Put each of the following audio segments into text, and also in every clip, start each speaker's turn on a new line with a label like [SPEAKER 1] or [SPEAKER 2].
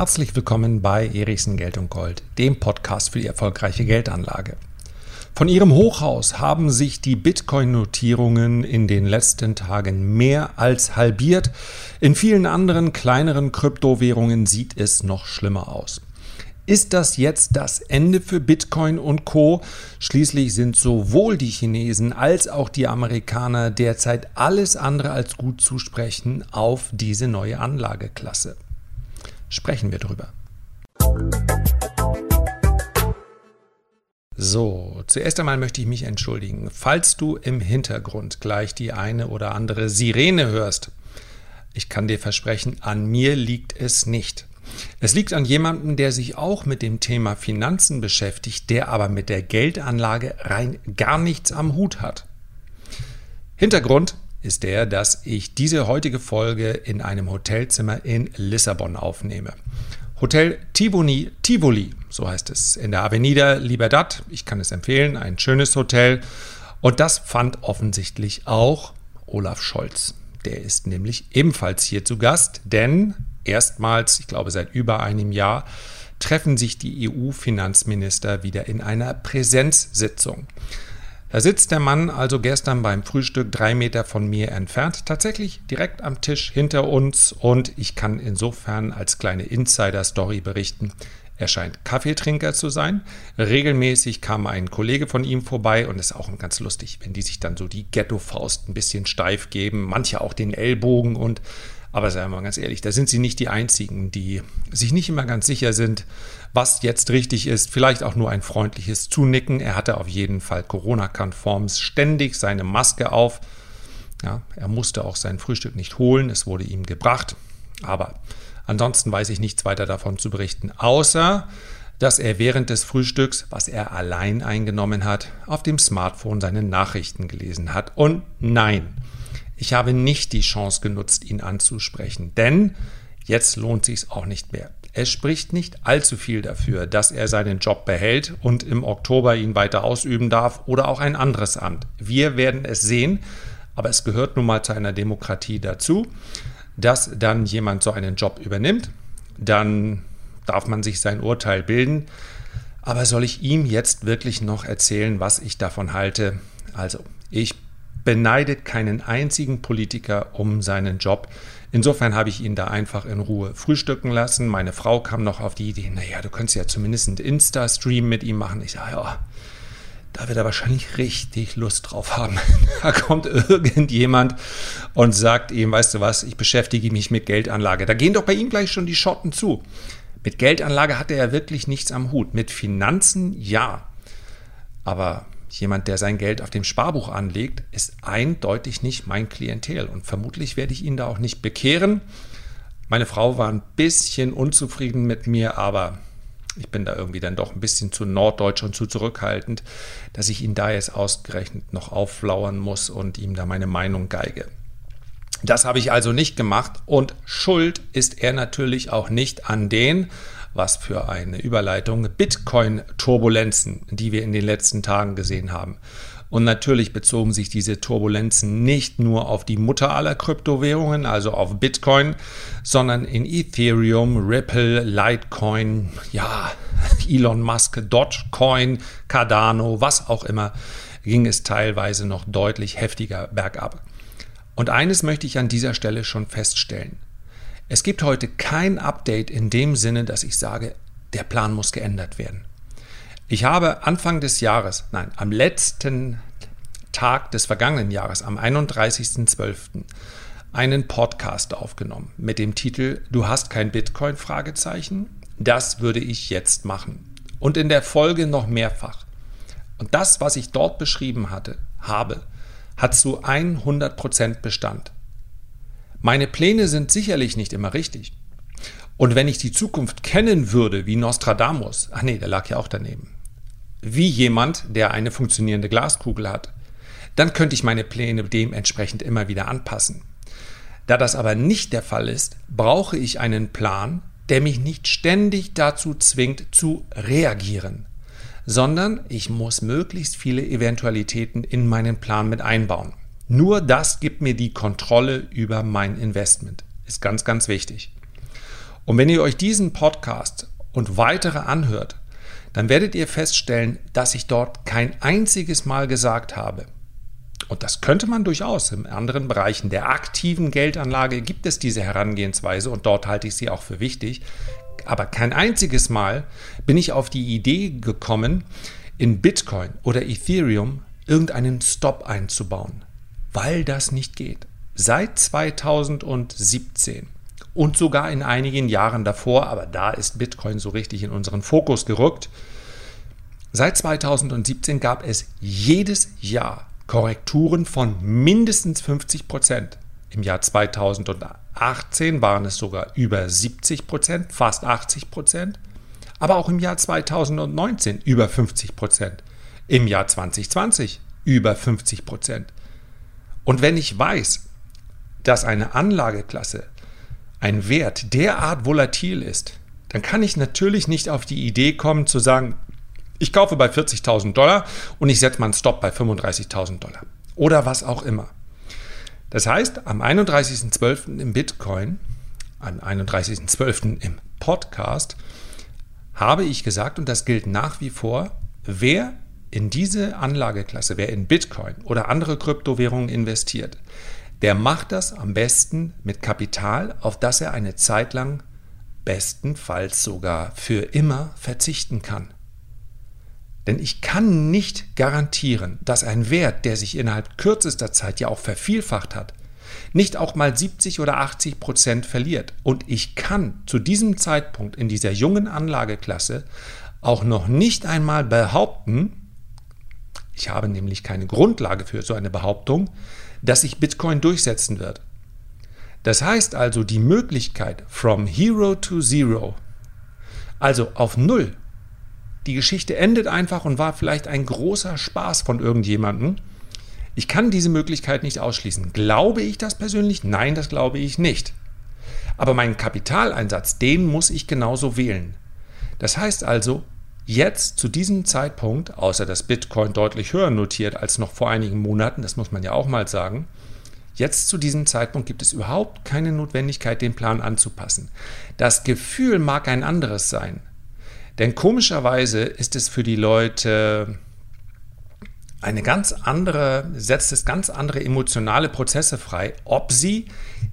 [SPEAKER 1] Herzlich willkommen bei Erichsen Geld und Gold, dem Podcast für die erfolgreiche Geldanlage. Von ihrem Hochhaus haben sich die Bitcoin-Notierungen in den letzten Tagen mehr als halbiert. In vielen anderen kleineren Kryptowährungen sieht es noch schlimmer aus. Ist das jetzt das Ende für Bitcoin und Co? Schließlich sind sowohl die Chinesen als auch die Amerikaner derzeit alles andere als gut zu sprechen auf diese neue Anlageklasse sprechen wir drüber. So, zuerst einmal möchte ich mich entschuldigen. Falls du im Hintergrund gleich die eine oder andere Sirene hörst, ich kann dir versprechen, an mir liegt es nicht. Es liegt an jemandem, der sich auch mit dem Thema Finanzen beschäftigt, der aber mit der Geldanlage rein gar nichts am Hut hat. Hintergrund, ist der, dass ich diese heutige Folge in einem Hotelzimmer in Lissabon aufnehme. Hotel Tivoli, Tivoli, so heißt es, in der Avenida Libertad. Ich kann es empfehlen, ein schönes Hotel. Und das fand offensichtlich auch Olaf Scholz. Der ist nämlich ebenfalls hier zu Gast, denn erstmals, ich glaube seit über einem Jahr, treffen sich die EU-Finanzminister wieder in einer Präsenzsitzung. Da sitzt der Mann also gestern beim Frühstück drei Meter von mir entfernt, tatsächlich direkt am Tisch hinter uns und ich kann insofern als kleine Insider-Story berichten, er scheint Kaffeetrinker zu sein. Regelmäßig kam ein Kollege von ihm vorbei und es ist auch ganz lustig, wenn die sich dann so die Ghetto-Faust ein bisschen steif geben, manche auch den Ellbogen und aber sagen wir mal ganz ehrlich, da sind sie nicht die Einzigen, die sich nicht immer ganz sicher sind, was jetzt richtig ist. Vielleicht auch nur ein freundliches Zunicken. Er hatte auf jeden Fall Corona-konform ständig seine Maske auf. Ja, er musste auch sein Frühstück nicht holen, es wurde ihm gebracht. Aber ansonsten weiß ich nichts weiter davon zu berichten, außer dass er während des Frühstücks, was er allein eingenommen hat, auf dem Smartphone seine Nachrichten gelesen hat. Und nein, ich habe nicht die Chance genutzt, ihn anzusprechen, denn jetzt lohnt sich auch nicht mehr. Es spricht nicht allzu viel dafür, dass er seinen Job behält und im Oktober ihn weiter ausüben darf oder auch ein anderes Amt. Wir werden es sehen, aber es gehört nun mal zu einer Demokratie dazu, dass dann jemand so einen Job übernimmt. Dann darf man sich sein Urteil bilden. Aber soll ich ihm jetzt wirklich noch erzählen, was ich davon halte? Also, ich beneidet keinen einzigen Politiker um seinen Job. Insofern habe ich ihn da einfach in Ruhe frühstücken lassen. Meine Frau kam noch auf die Idee, naja, du könntest ja zumindest einen Insta-Stream mit ihm machen. Ich sage, ja, da wird er wahrscheinlich richtig Lust drauf haben. da kommt irgendjemand und sagt ihm, weißt du was, ich beschäftige mich mit Geldanlage. Da gehen doch bei ihm gleich schon die Schotten zu. Mit Geldanlage hat er ja wirklich nichts am Hut. Mit Finanzen ja. Aber jemand, der sein Geld auf dem Sparbuch anlegt, ist eindeutig nicht mein Klientel. Und vermutlich werde ich ihn da auch nicht bekehren. Meine Frau war ein bisschen unzufrieden mit mir, aber ich bin da irgendwie dann doch ein bisschen zu norddeutsch und zu zurückhaltend, dass ich ihn da jetzt ausgerechnet noch aufflauern muss und ihm da meine Meinung geige. Das habe ich also nicht gemacht und schuld ist er natürlich auch nicht an den, was für eine Überleitung, Bitcoin-Turbulenzen, die wir in den letzten Tagen gesehen haben. Und natürlich bezogen sich diese Turbulenzen nicht nur auf die Mutter aller Kryptowährungen, also auf Bitcoin, sondern in Ethereum, Ripple, Litecoin, ja, Elon Musk, Dogecoin, Cardano, was auch immer, ging es teilweise noch deutlich heftiger bergab. Und eines möchte ich an dieser Stelle schon feststellen. Es gibt heute kein Update in dem Sinne, dass ich sage, der Plan muss geändert werden. Ich habe Anfang des Jahres, nein, am letzten Tag des vergangenen Jahres, am 31.12., einen Podcast aufgenommen mit dem Titel Du hast kein Bitcoin? Fragezeichen. Das würde ich jetzt machen. Und in der Folge noch mehrfach. Und das, was ich dort beschrieben hatte, habe, hat zu 100% Bestand. Meine Pläne sind sicherlich nicht immer richtig. Und wenn ich die Zukunft kennen würde wie Nostradamus, ach nee, der lag ja auch daneben, wie jemand, der eine funktionierende Glaskugel hat, dann könnte ich meine Pläne dementsprechend immer wieder anpassen. Da das aber nicht der Fall ist, brauche ich einen Plan, der mich nicht ständig dazu zwingt zu reagieren, sondern ich muss möglichst viele Eventualitäten in meinen Plan mit einbauen. Nur das gibt mir die Kontrolle über mein Investment. Ist ganz, ganz wichtig. Und wenn ihr euch diesen Podcast und weitere anhört, dann werdet ihr feststellen, dass ich dort kein einziges Mal gesagt habe. Und das könnte man durchaus. In anderen Bereichen der aktiven Geldanlage gibt es diese Herangehensweise und dort halte ich sie auch für wichtig. Aber kein einziges Mal bin ich auf die Idee gekommen, in Bitcoin oder Ethereum irgendeinen Stop einzubauen, weil das nicht geht. Seit 2017 und sogar in einigen Jahren davor, aber da ist Bitcoin so richtig in unseren Fokus gerückt. Seit 2017 gab es jedes Jahr Korrekturen von mindestens 50 Prozent. Im Jahr 2018 waren es sogar über 70 Prozent, fast 80 Prozent. Aber auch im Jahr 2019 über 50 Prozent. Im Jahr 2020 über 50 Prozent. Und wenn ich weiß, dass eine Anlageklasse ein Wert derart volatil ist, dann kann ich natürlich nicht auf die Idee kommen zu sagen, ich kaufe bei 40.000 Dollar und ich setze mal einen Stop bei 35.000 Dollar oder was auch immer. Das heißt, am 31.12. im Bitcoin, am 31.12. im Podcast, habe ich gesagt, und das gilt nach wie vor, wer in diese Anlageklasse, wer in Bitcoin oder andere Kryptowährungen investiert, der macht das am besten mit Kapital, auf das er eine Zeit lang bestenfalls sogar für immer verzichten kann. Denn ich kann nicht garantieren, dass ein Wert, der sich innerhalb kürzester Zeit ja auch vervielfacht hat, nicht auch mal 70 oder 80 Prozent verliert. Und ich kann zu diesem Zeitpunkt in dieser jungen Anlageklasse auch noch nicht einmal behaupten, ich habe nämlich keine Grundlage für so eine Behauptung, dass sich Bitcoin durchsetzen wird. Das heißt also die Möglichkeit from hero to zero, also auf Null. Die Geschichte endet einfach und war vielleicht ein großer Spaß von irgendjemandem. Ich kann diese Möglichkeit nicht ausschließen. Glaube ich das persönlich? Nein, das glaube ich nicht. Aber meinen Kapitaleinsatz, den muss ich genauso wählen. Das heißt also, Jetzt zu diesem Zeitpunkt, außer dass Bitcoin deutlich höher notiert als noch vor einigen Monaten, das muss man ja auch mal sagen, jetzt zu diesem Zeitpunkt gibt es überhaupt keine Notwendigkeit, den Plan anzupassen. Das Gefühl mag ein anderes sein. Denn komischerweise ist es für die Leute eine ganz andere, setzt es ganz andere emotionale Prozesse frei, ob sie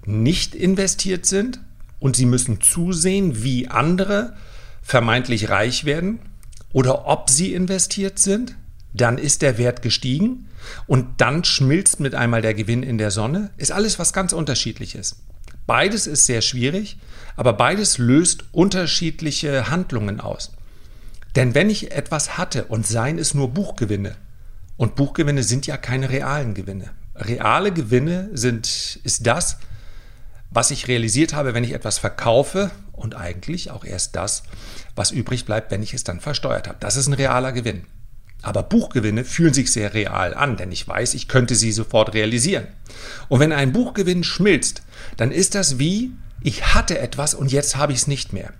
[SPEAKER 1] nicht investiert sind und sie müssen zusehen, wie andere vermeintlich reich werden oder ob sie investiert sind, dann ist der Wert gestiegen und dann schmilzt mit einmal der Gewinn in der Sonne, ist alles was ganz unterschiedliches. Beides ist sehr schwierig, aber beides löst unterschiedliche Handlungen aus. Denn wenn ich etwas hatte und seien es nur Buchgewinne, und Buchgewinne sind ja keine realen Gewinne. Reale Gewinne sind, ist das, was ich realisiert habe, wenn ich etwas verkaufe und eigentlich auch erst das, was übrig bleibt, wenn ich es dann versteuert habe. Das ist ein realer Gewinn. Aber Buchgewinne fühlen sich sehr real an, denn ich weiß, ich könnte sie sofort realisieren. Und wenn ein Buchgewinn schmilzt, dann ist das wie, ich hatte etwas und jetzt habe ich es nicht mehr.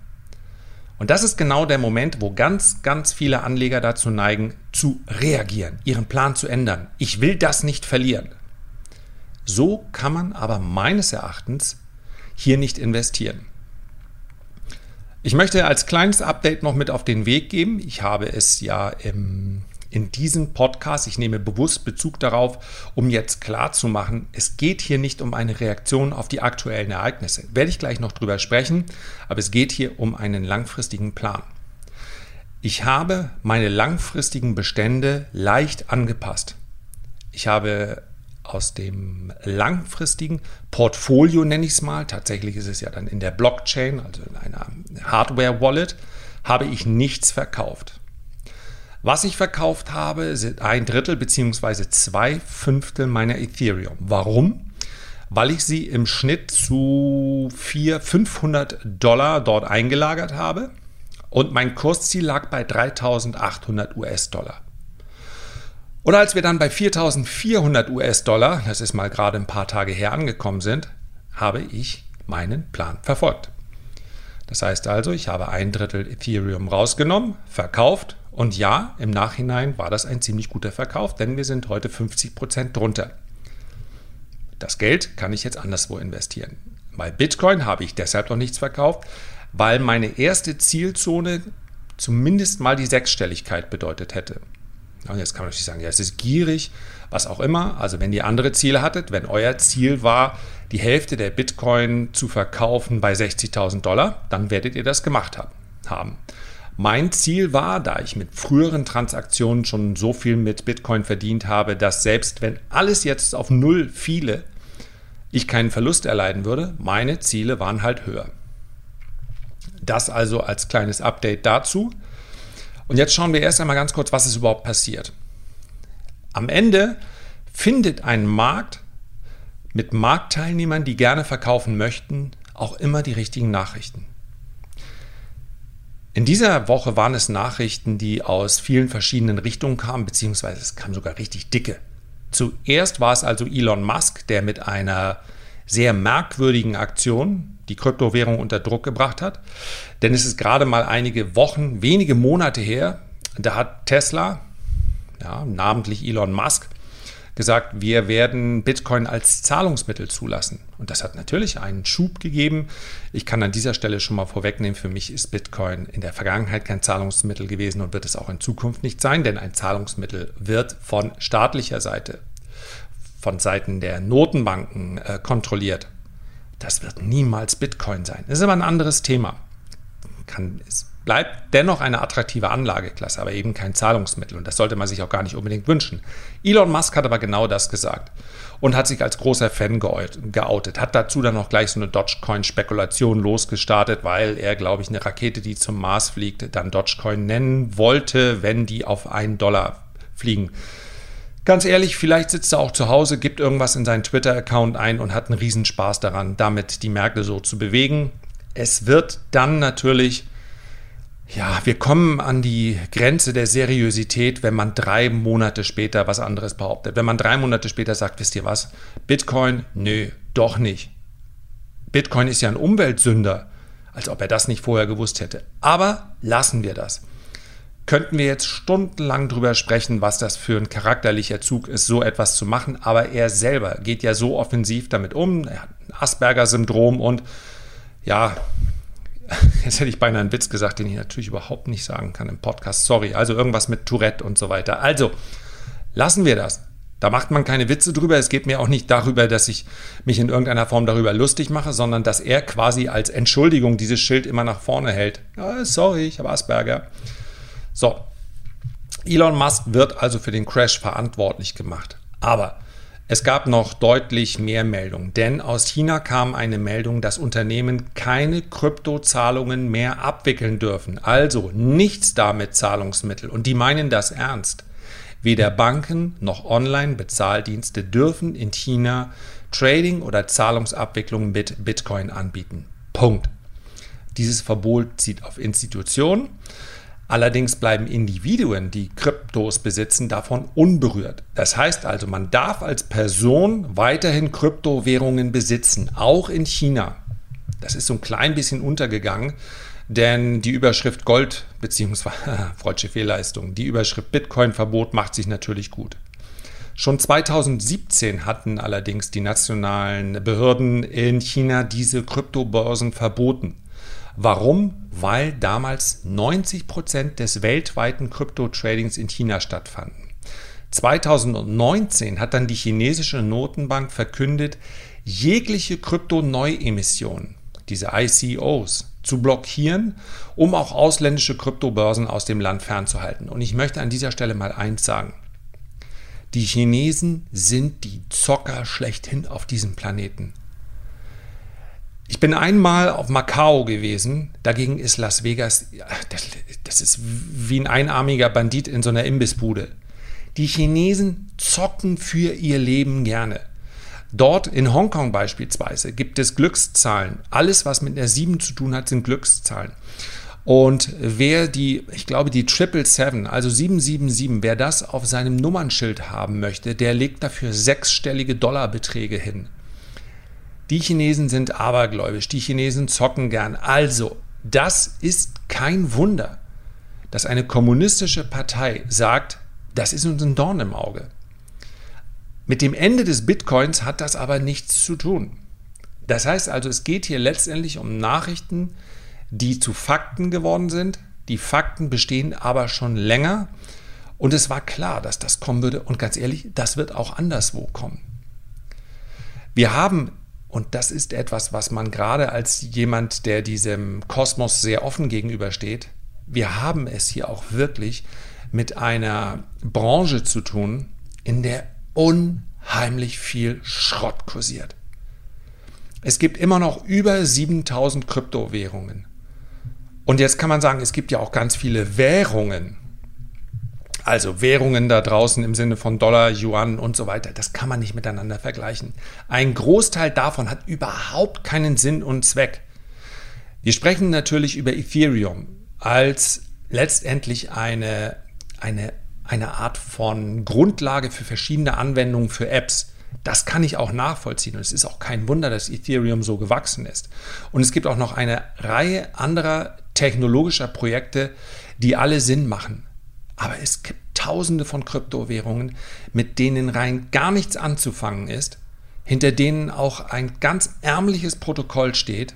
[SPEAKER 1] Und das ist genau der Moment, wo ganz, ganz viele Anleger dazu neigen, zu reagieren, ihren Plan zu ändern. Ich will das nicht verlieren. So kann man aber meines Erachtens hier nicht investieren. Ich möchte als kleines Update noch mit auf den Weg geben. Ich habe es ja im, in diesem Podcast, ich nehme bewusst Bezug darauf, um jetzt klar zu machen, es geht hier nicht um eine Reaktion auf die aktuellen Ereignisse. Werde ich gleich noch drüber sprechen, aber es geht hier um einen langfristigen Plan. Ich habe meine langfristigen Bestände leicht angepasst. Ich habe aus dem langfristigen Portfolio, nenne ich es mal, tatsächlich ist es ja dann in der Blockchain, also in einer Hardware-Wallet, habe ich nichts verkauft. Was ich verkauft habe, sind ein Drittel bzw. zwei Fünftel meiner Ethereum. Warum? Weil ich sie im Schnitt zu 400, 500 Dollar dort eingelagert habe und mein Kursziel lag bei 3800 US-Dollar. Oder als wir dann bei 4400 US-Dollar, das ist mal gerade ein paar Tage her angekommen sind, habe ich meinen Plan verfolgt. Das heißt also, ich habe ein Drittel Ethereum rausgenommen, verkauft und ja, im Nachhinein war das ein ziemlich guter Verkauf, denn wir sind heute 50 Prozent drunter. Das Geld kann ich jetzt anderswo investieren. Bei Bitcoin habe ich deshalb noch nichts verkauft, weil meine erste Zielzone zumindest mal die Sechsstelligkeit bedeutet hätte. Und jetzt kann man natürlich sagen, ja, es ist gierig, was auch immer. Also wenn ihr andere Ziele hattet, wenn euer Ziel war, die Hälfte der Bitcoin zu verkaufen bei 60.000 Dollar, dann werdet ihr das gemacht haben. Mein Ziel war, da ich mit früheren Transaktionen schon so viel mit Bitcoin verdient habe, dass selbst wenn alles jetzt auf Null fiele, ich keinen Verlust erleiden würde, meine Ziele waren halt höher. Das also als kleines Update dazu. Und jetzt schauen wir erst einmal ganz kurz, was ist überhaupt passiert. Am Ende findet ein Markt mit Marktteilnehmern, die gerne verkaufen möchten, auch immer die richtigen Nachrichten. In dieser Woche waren es Nachrichten, die aus vielen verschiedenen Richtungen kamen, beziehungsweise es kamen sogar richtig dicke. Zuerst war es also Elon Musk, der mit einer sehr merkwürdigen Aktion die Kryptowährung unter Druck gebracht hat. Denn es ist gerade mal einige Wochen, wenige Monate her, da hat Tesla, ja, namentlich Elon Musk, gesagt, wir werden Bitcoin als Zahlungsmittel zulassen. Und das hat natürlich einen Schub gegeben. Ich kann an dieser Stelle schon mal vorwegnehmen, für mich ist Bitcoin in der Vergangenheit kein Zahlungsmittel gewesen und wird es auch in Zukunft nicht sein, denn ein Zahlungsmittel wird von staatlicher Seite, von Seiten der Notenbanken äh, kontrolliert. Das wird niemals Bitcoin sein. Das ist aber ein anderes Thema. Kann, es bleibt dennoch eine attraktive Anlageklasse, aber eben kein Zahlungsmittel. Und das sollte man sich auch gar nicht unbedingt wünschen. Elon Musk hat aber genau das gesagt und hat sich als großer Fan geoutet. Hat dazu dann noch gleich so eine Dogecoin-Spekulation losgestartet, weil er, glaube ich, eine Rakete, die zum Mars fliegt, dann Dogecoin nennen wollte, wenn die auf einen Dollar fliegen. Ganz ehrlich, vielleicht sitzt er auch zu Hause, gibt irgendwas in seinen Twitter-Account ein und hat einen Riesenspaß daran, damit die Märkte so zu bewegen. Es wird dann natürlich ja, wir kommen an die Grenze der Seriosität, wenn man drei Monate später was anderes behauptet. Wenn man drei Monate später sagt, wisst ihr was, Bitcoin, nö, doch nicht. Bitcoin ist ja ein Umweltsünder, als ob er das nicht vorher gewusst hätte. Aber lassen wir das. Könnten wir jetzt stundenlang drüber sprechen, was das für ein charakterlicher Zug ist, so etwas zu machen. Aber er selber geht ja so offensiv damit um. Er hat ein Asperger-Syndrom und ja, jetzt hätte ich beinahe einen Witz gesagt, den ich natürlich überhaupt nicht sagen kann im Podcast. Sorry. Also irgendwas mit Tourette und so weiter. Also, lassen wir das. Da macht man keine Witze drüber. Es geht mir auch nicht darüber, dass ich mich in irgendeiner Form darüber lustig mache, sondern dass er quasi als Entschuldigung dieses Schild immer nach vorne hält. Ja, sorry, ich habe Asperger. So. Elon Musk wird also für den Crash verantwortlich gemacht. Aber es gab noch deutlich mehr Meldungen, denn aus China kam eine Meldung, dass Unternehmen keine Kryptozahlungen mehr abwickeln dürfen. Also nichts damit Zahlungsmittel. Und die meinen das ernst. Weder Banken noch Online-Bezahldienste dürfen in China Trading oder Zahlungsabwicklung mit Bitcoin anbieten. Punkt. Dieses Verbot zieht auf Institutionen. Allerdings bleiben Individuen, die Kryptos besitzen, davon unberührt. Das heißt also, man darf als Person weiterhin Kryptowährungen besitzen, auch in China. Das ist so ein klein bisschen untergegangen, denn die Überschrift Gold bzw. freudsche Fehlleistung, die Überschrift Bitcoin-Verbot macht sich natürlich gut. Schon 2017 hatten allerdings die nationalen Behörden in China diese Kryptobörsen verboten. Warum? Weil damals 90 Prozent des weltweiten Krypto-Tradings in China stattfanden. 2019 hat dann die chinesische Notenbank verkündet, jegliche Krypto-Neuemissionen, diese ICOs, zu blockieren, um auch ausländische Kryptobörsen aus dem Land fernzuhalten. Und ich möchte an dieser Stelle mal eins sagen. Die Chinesen sind die Zocker schlechthin auf diesem Planeten. Ich bin einmal auf Macau gewesen, dagegen ist Las Vegas, das, ist wie ein einarmiger Bandit in so einer Imbissbude. Die Chinesen zocken für ihr Leben gerne. Dort in Hongkong beispielsweise gibt es Glückszahlen. Alles, was mit der 7 zu tun hat, sind Glückszahlen. Und wer die, ich glaube, die Triple Seven, also 777, wer das auf seinem Nummernschild haben möchte, der legt dafür sechsstellige Dollarbeträge hin. Die Chinesen sind abergläubisch, die Chinesen zocken gern. Also, das ist kein Wunder, dass eine kommunistische Partei sagt, das ist uns ein Dorn im Auge. Mit dem Ende des Bitcoins hat das aber nichts zu tun. Das heißt also, es geht hier letztendlich um Nachrichten, die zu Fakten geworden sind. Die Fakten bestehen aber schon länger. Und es war klar, dass das kommen würde. Und ganz ehrlich, das wird auch anderswo kommen. Wir haben, und das ist etwas, was man gerade als jemand, der diesem Kosmos sehr offen gegenübersteht, wir haben es hier auch wirklich mit einer Branche zu tun, in der unheimlich viel Schrott kursiert. Es gibt immer noch über 7000 Kryptowährungen. Und jetzt kann man sagen, es gibt ja auch ganz viele Währungen. Also Währungen da draußen im Sinne von Dollar, Yuan und so weiter. Das kann man nicht miteinander vergleichen. Ein Großteil davon hat überhaupt keinen Sinn und Zweck. Wir sprechen natürlich über Ethereum als letztendlich eine, eine, eine Art von Grundlage für verschiedene Anwendungen für Apps. Das kann ich auch nachvollziehen und es ist auch kein Wunder, dass Ethereum so gewachsen ist. Und es gibt auch noch eine Reihe anderer technologischer Projekte, die alle Sinn machen. Aber es gibt tausende von Kryptowährungen, mit denen rein gar nichts anzufangen ist, hinter denen auch ein ganz ärmliches Protokoll steht.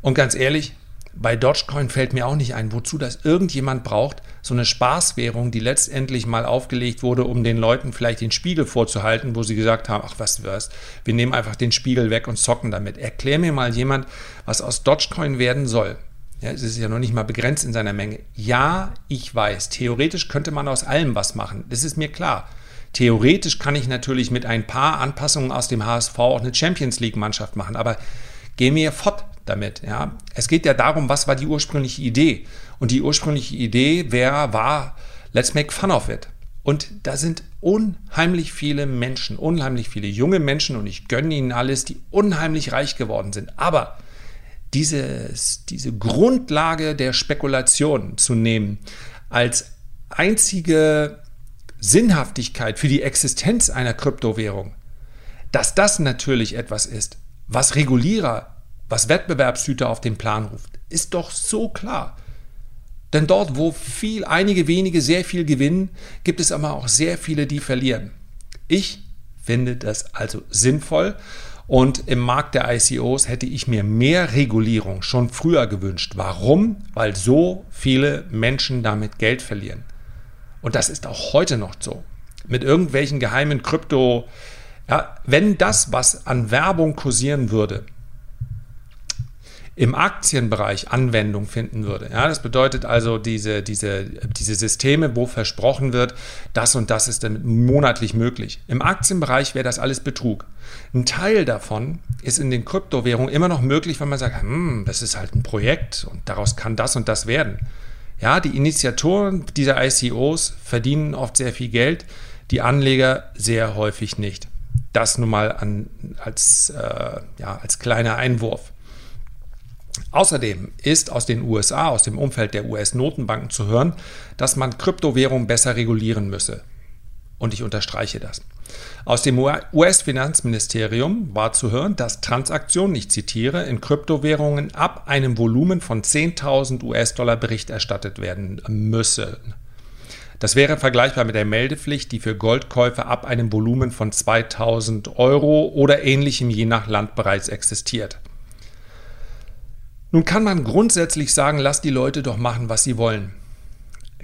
[SPEAKER 1] Und ganz ehrlich, bei Dogecoin fällt mir auch nicht ein, wozu das irgendjemand braucht, so eine Spaßwährung, die letztendlich mal aufgelegt wurde, um den Leuten vielleicht den Spiegel vorzuhalten, wo sie gesagt haben, ach was was, wir nehmen einfach den Spiegel weg und zocken damit. Erklär mir mal jemand, was aus Dogecoin werden soll. Ja, es ist ja noch nicht mal begrenzt in seiner Menge. Ja, ich weiß, theoretisch könnte man aus allem was machen. Das ist mir klar. Theoretisch kann ich natürlich mit ein paar Anpassungen aus dem HSV auch eine Champions League-Mannschaft machen, aber geh mir fort damit. Ja? Es geht ja darum, was war die ursprüngliche Idee. Und die ursprüngliche Idee wer war, let's make fun of it. Und da sind unheimlich viele Menschen, unheimlich viele junge Menschen, und ich gönne ihnen alles, die unheimlich reich geworden sind. Aber dieses, diese Grundlage der Spekulation zu nehmen als einzige Sinnhaftigkeit für die Existenz einer Kryptowährung, dass das natürlich etwas ist, was Regulierer, was Wettbewerbshüter auf den Plan ruft, ist doch so klar. Denn dort, wo viel, einige wenige sehr viel gewinnen, gibt es aber auch sehr viele, die verlieren. Ich finde das also sinnvoll und im Markt der ICOs hätte ich mir mehr Regulierung schon früher gewünscht. Warum? Weil so viele Menschen damit Geld verlieren. Und das ist auch heute noch so. Mit irgendwelchen geheimen Krypto, ja, wenn das, was an Werbung kursieren würde, im Aktienbereich Anwendung finden würde. Ja, das bedeutet also diese, diese, diese Systeme, wo versprochen wird, das und das ist dann monatlich möglich. Im Aktienbereich wäre das alles Betrug. Ein Teil davon ist in den Kryptowährungen immer noch möglich, wenn man sagt, hm, das ist halt ein Projekt und daraus kann das und das werden. Ja, die Initiatoren dieser ICOs verdienen oft sehr viel Geld, die Anleger sehr häufig nicht. Das nun mal an, als, äh, ja, als kleiner Einwurf. Außerdem ist aus den USA, aus dem Umfeld der US-Notenbanken zu hören, dass man Kryptowährungen besser regulieren müsse. Und ich unterstreiche das. Aus dem US-Finanzministerium war zu hören, dass Transaktionen, ich zitiere, in Kryptowährungen ab einem Volumen von 10.000 US-Dollar Bericht erstattet werden müssen. Das wäre vergleichbar mit der Meldepflicht, die für Goldkäufe ab einem Volumen von 2000 Euro oder ähnlichem je nach Land bereits existiert. Nun kann man grundsätzlich sagen, lass die Leute doch machen, was sie wollen.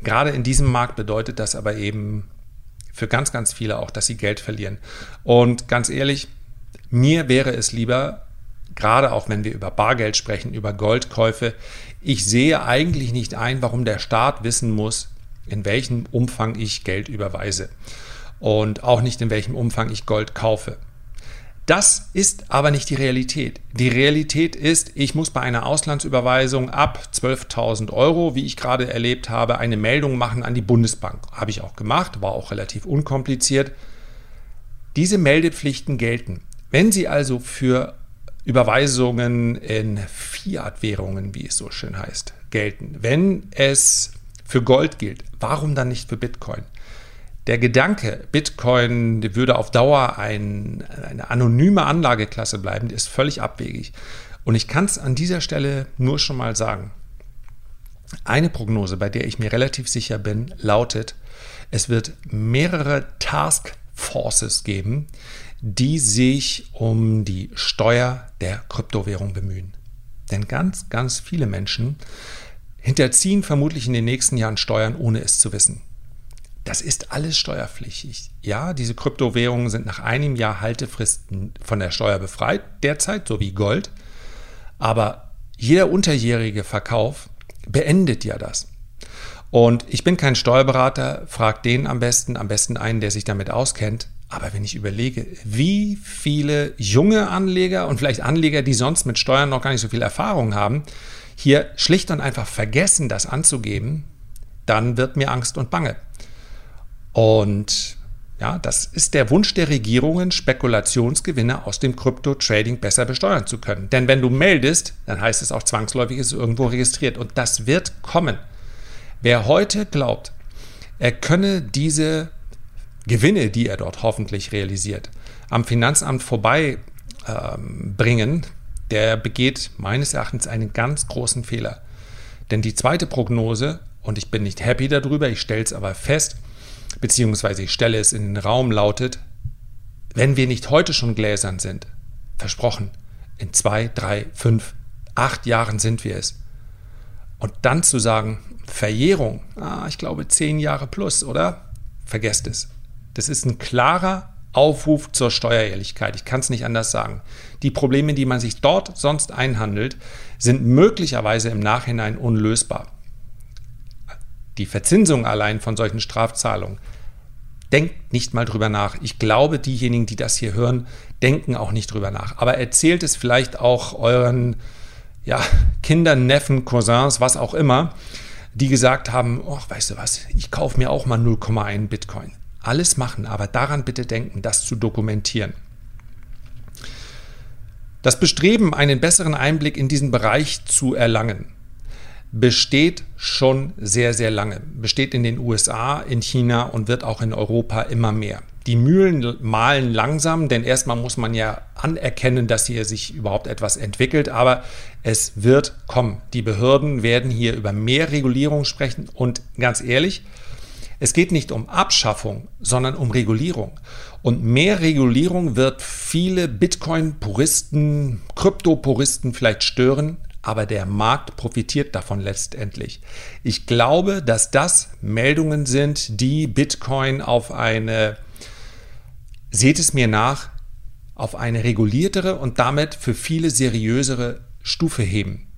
[SPEAKER 1] Gerade in diesem Markt bedeutet das aber eben für ganz, ganz viele auch, dass sie Geld verlieren. Und ganz ehrlich, mir wäre es lieber, gerade auch wenn wir über Bargeld sprechen, über Goldkäufe, ich sehe eigentlich nicht ein, warum der Staat wissen muss, in welchem Umfang ich Geld überweise und auch nicht in welchem Umfang ich Gold kaufe. Das ist aber nicht die Realität. Die Realität ist, ich muss bei einer Auslandsüberweisung ab 12.000 Euro, wie ich gerade erlebt habe, eine Meldung machen an die Bundesbank. Habe ich auch gemacht, war auch relativ unkompliziert. Diese Meldepflichten gelten. Wenn Sie also für Überweisungen in Fiat-Währungen, wie es so schön heißt, gelten, wenn es für Gold gilt, warum dann nicht für Bitcoin? Der Gedanke, Bitcoin würde auf Dauer ein, eine anonyme Anlageklasse bleiben, ist völlig abwegig. Und ich kann es an dieser Stelle nur schon mal sagen. Eine Prognose, bei der ich mir relativ sicher bin, lautet, es wird mehrere Task Forces geben, die sich um die Steuer der Kryptowährung bemühen. Denn ganz, ganz viele Menschen hinterziehen vermutlich in den nächsten Jahren Steuern, ohne es zu wissen. Das ist alles steuerpflichtig. Ja, diese Kryptowährungen sind nach einem Jahr Haltefristen von der Steuer befreit, derzeit, so wie Gold. Aber jeder unterjährige Verkauf beendet ja das. Und ich bin kein Steuerberater, fragt den am besten, am besten einen, der sich damit auskennt. Aber wenn ich überlege, wie viele junge Anleger und vielleicht Anleger, die sonst mit Steuern noch gar nicht so viel Erfahrung haben, hier schlicht und einfach vergessen, das anzugeben, dann wird mir Angst und Bange. Und ja, das ist der Wunsch der Regierungen, Spekulationsgewinne aus dem Krypto-Trading besser besteuern zu können. Denn wenn du meldest, dann heißt es auch zwangsläufig, ist es irgendwo registriert. Und das wird kommen. Wer heute glaubt, er könne diese Gewinne, die er dort hoffentlich realisiert, am Finanzamt vorbei ähm, bringen, der begeht meines Erachtens einen ganz großen Fehler. Denn die zweite Prognose, und ich bin nicht happy darüber, ich stelle es aber fest, beziehungsweise ich stelle es in den Raum, lautet, wenn wir nicht heute schon gläsern sind, versprochen, in zwei, drei, fünf, acht Jahren sind wir es. Und dann zu sagen, Verjährung, ah, ich glaube zehn Jahre plus, oder? Vergesst es. Das ist ein klarer Aufruf zur Steuerehrlichkeit. Ich kann es nicht anders sagen. Die Probleme, die man sich dort sonst einhandelt, sind möglicherweise im Nachhinein unlösbar die Verzinsung allein von solchen Strafzahlungen, denkt nicht mal drüber nach. Ich glaube, diejenigen, die das hier hören, denken auch nicht drüber nach. Aber erzählt es vielleicht auch euren ja, Kindern, Neffen, Cousins, was auch immer, die gesagt haben, oh, weißt du was, ich kaufe mir auch mal 0,1 Bitcoin. Alles machen, aber daran bitte denken, das zu dokumentieren. Das Bestreben, einen besseren Einblick in diesen Bereich zu erlangen, besteht schon sehr, sehr lange. Besteht in den USA, in China und wird auch in Europa immer mehr. Die Mühlen malen langsam, denn erstmal muss man ja anerkennen, dass hier sich überhaupt etwas entwickelt, aber es wird kommen. Die Behörden werden hier über mehr Regulierung sprechen und ganz ehrlich, es geht nicht um Abschaffung, sondern um Regulierung. Und mehr Regulierung wird viele Bitcoin-Puristen, Krypto-Puristen vielleicht stören, aber der Markt profitiert davon letztendlich. Ich glaube, dass das Meldungen sind, die Bitcoin auf eine, seht es mir nach, auf eine reguliertere und damit für viele seriösere Stufe heben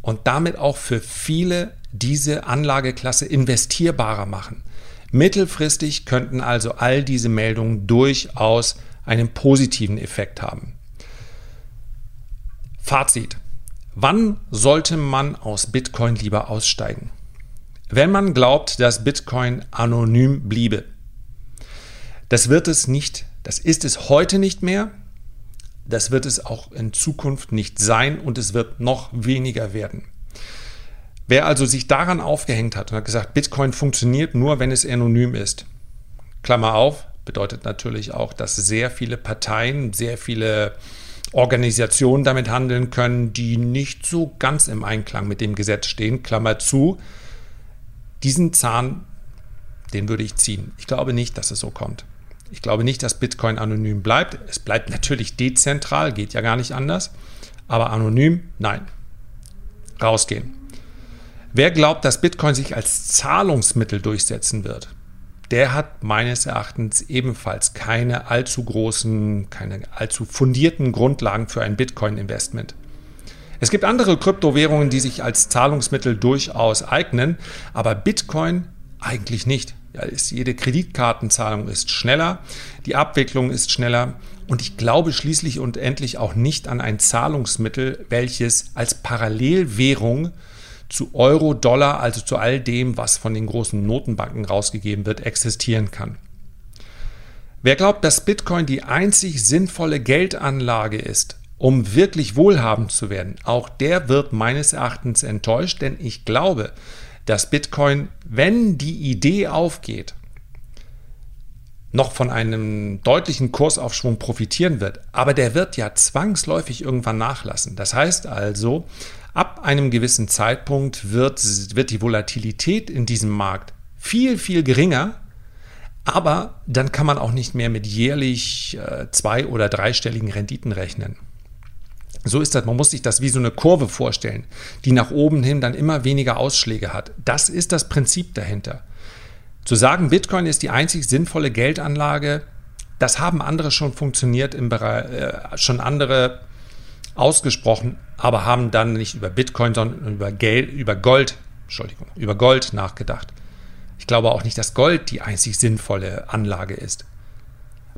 [SPEAKER 1] und damit auch für viele diese Anlageklasse investierbarer machen. Mittelfristig könnten also all diese Meldungen durchaus einen positiven Effekt haben. Fazit. Wann sollte man aus Bitcoin lieber aussteigen? Wenn man glaubt, dass Bitcoin anonym bliebe. Das wird es nicht, das ist es heute nicht mehr, das wird es auch in Zukunft nicht sein und es wird noch weniger werden. Wer also sich daran aufgehängt hat und hat gesagt, Bitcoin funktioniert nur, wenn es anonym ist, Klammer auf, bedeutet natürlich auch, dass sehr viele Parteien, sehr viele Organisationen damit handeln können, die nicht so ganz im Einklang mit dem Gesetz stehen. Klammer zu. Diesen Zahn, den würde ich ziehen. Ich glaube nicht, dass es so kommt. Ich glaube nicht, dass Bitcoin anonym bleibt. Es bleibt natürlich dezentral, geht ja gar nicht anders. Aber anonym, nein. Rausgehen. Wer glaubt, dass Bitcoin sich als Zahlungsmittel durchsetzen wird, der hat meines Erachtens ebenfalls keine allzu großen, keine allzu fundierten Grundlagen für ein Bitcoin-Investment. Es gibt andere Kryptowährungen, die sich als Zahlungsmittel durchaus eignen, aber Bitcoin eigentlich nicht. Ja, ist, jede Kreditkartenzahlung ist schneller, die Abwicklung ist schneller und ich glaube schließlich und endlich auch nicht an ein Zahlungsmittel, welches als Parallelwährung zu Euro, Dollar, also zu all dem, was von den großen Notenbanken rausgegeben wird, existieren kann. Wer glaubt, dass Bitcoin die einzig sinnvolle Geldanlage ist, um wirklich wohlhabend zu werden, auch der wird meines Erachtens enttäuscht, denn ich glaube, dass Bitcoin, wenn die Idee aufgeht, noch von einem deutlichen Kursaufschwung profitieren wird. Aber der wird ja zwangsläufig irgendwann nachlassen. Das heißt also, Ab einem gewissen Zeitpunkt wird, wird die Volatilität in diesem Markt viel, viel geringer, aber dann kann man auch nicht mehr mit jährlich äh, zwei- oder dreistelligen Renditen rechnen. So ist das, man muss sich das wie so eine Kurve vorstellen, die nach oben hin dann immer weniger Ausschläge hat. Das ist das Prinzip dahinter. Zu sagen, Bitcoin ist die einzig sinnvolle Geldanlage, das haben andere schon funktioniert im Bereich, äh, schon andere ausgesprochen, aber haben dann nicht über Bitcoin, sondern über, Geld, über Gold, Entschuldigung, über Gold nachgedacht. Ich glaube auch nicht, dass Gold die einzig sinnvolle Anlage ist.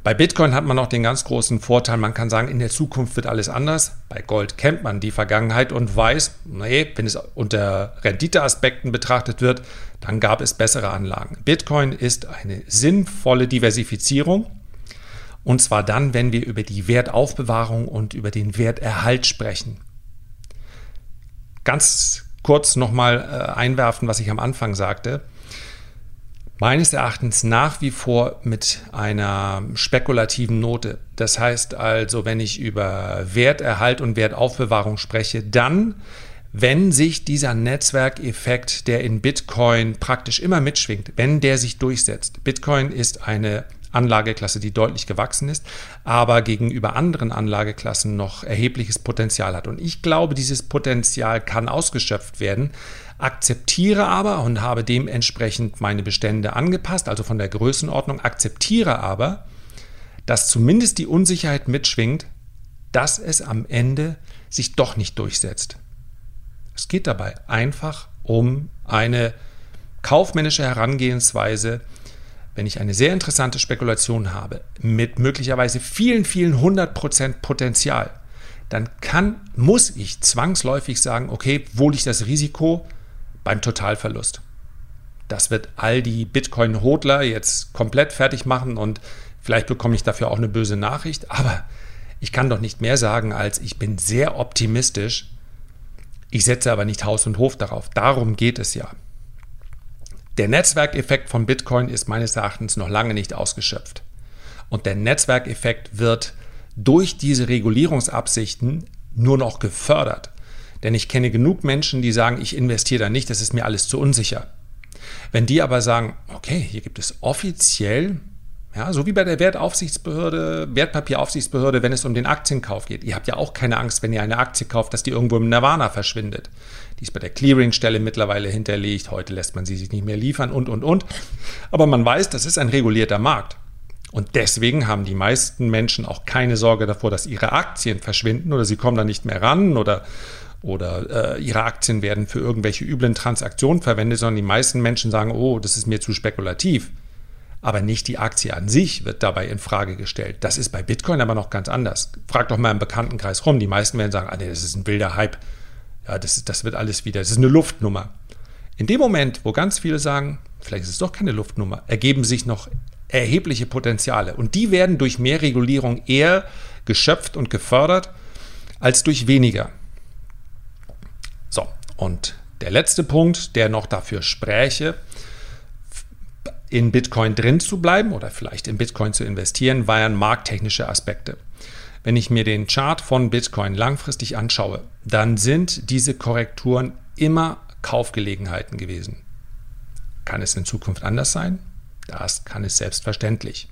[SPEAKER 1] Bei Bitcoin hat man noch den ganz großen Vorteil, man kann sagen, in der Zukunft wird alles anders. Bei Gold kennt man die Vergangenheit und weiß, nee, wenn es unter Renditeaspekten betrachtet wird, dann gab es bessere Anlagen. Bitcoin ist eine sinnvolle Diversifizierung. Und zwar dann, wenn wir über die Wertaufbewahrung und über den Werterhalt sprechen. Ganz kurz nochmal äh, einwerfen, was ich am Anfang sagte meines Erachtens nach wie vor mit einer spekulativen Note. Das heißt also, wenn ich über Werterhalt und Wertaufbewahrung spreche, dann, wenn sich dieser Netzwerkeffekt, der in Bitcoin praktisch immer mitschwingt, wenn der sich durchsetzt. Bitcoin ist eine Anlageklasse, die deutlich gewachsen ist, aber gegenüber anderen Anlageklassen noch erhebliches Potenzial hat. Und ich glaube, dieses Potenzial kann ausgeschöpft werden, akzeptiere aber und habe dementsprechend meine Bestände angepasst, also von der Größenordnung, akzeptiere aber, dass zumindest die Unsicherheit mitschwingt, dass es am Ende sich doch nicht durchsetzt. Es geht dabei einfach um eine kaufmännische Herangehensweise, wenn ich eine sehr interessante Spekulation habe, mit möglicherweise vielen, vielen hundert Prozent Potenzial, dann kann, muss ich zwangsläufig sagen, okay, wo liegt das Risiko beim Totalverlust? Das wird all die Bitcoin-Hodler jetzt komplett fertig machen und vielleicht bekomme ich dafür auch eine böse Nachricht, aber ich kann doch nicht mehr sagen, als ich bin sehr optimistisch. Ich setze aber nicht Haus und Hof darauf. Darum geht es ja. Der Netzwerkeffekt von Bitcoin ist meines Erachtens noch lange nicht ausgeschöpft. Und der Netzwerkeffekt wird durch diese Regulierungsabsichten nur noch gefördert. Denn ich kenne genug Menschen, die sagen, ich investiere da nicht, das ist mir alles zu unsicher. Wenn die aber sagen, okay, hier gibt es offiziell ja, so wie bei der Wertaufsichtsbehörde, Wertpapieraufsichtsbehörde, wenn es um den Aktienkauf geht. Ihr habt ja auch keine Angst, wenn ihr eine Aktie kauft, dass die irgendwo im Nirvana verschwindet. Die ist bei der Clearingstelle mittlerweile hinterlegt. Heute lässt man sie sich nicht mehr liefern und, und, und. Aber man weiß, das ist ein regulierter Markt. Und deswegen haben die meisten Menschen auch keine Sorge davor, dass ihre Aktien verschwinden oder sie kommen da nicht mehr ran oder, oder äh, ihre Aktien werden für irgendwelche üblen Transaktionen verwendet, sondern die meisten Menschen sagen, oh, das ist mir zu spekulativ aber nicht die Aktie an sich wird dabei in Frage gestellt. Das ist bei Bitcoin aber noch ganz anders. Frag doch mal im Bekanntenkreis rum. Die meisten werden sagen, ah, das ist ein wilder Hype. Ja, das, das wird alles wieder, das ist eine Luftnummer. In dem Moment, wo ganz viele sagen, vielleicht ist es doch keine Luftnummer, ergeben sich noch erhebliche Potenziale. Und die werden durch mehr Regulierung eher geschöpft und gefördert als durch weniger. So, und der letzte Punkt, der noch dafür spräche, in Bitcoin drin zu bleiben oder vielleicht in Bitcoin zu investieren, waren markttechnische Aspekte. Wenn ich mir den Chart von Bitcoin langfristig anschaue, dann sind diese Korrekturen immer Kaufgelegenheiten gewesen. Kann es in Zukunft anders sein? Das kann es selbstverständlich.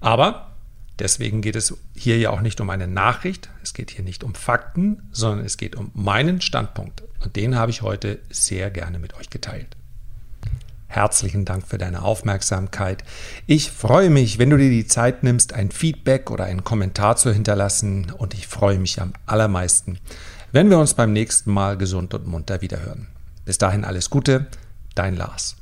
[SPEAKER 1] Aber deswegen geht es hier ja auch nicht um eine Nachricht, es geht hier nicht um Fakten, sondern es geht um meinen Standpunkt. Und den habe ich heute sehr gerne mit euch geteilt. Herzlichen Dank für deine Aufmerksamkeit. Ich freue mich, wenn du dir die Zeit nimmst, ein Feedback oder einen Kommentar zu hinterlassen und ich freue mich am allermeisten, wenn wir uns beim nächsten Mal gesund und munter wiederhören. Bis dahin alles Gute, dein Lars.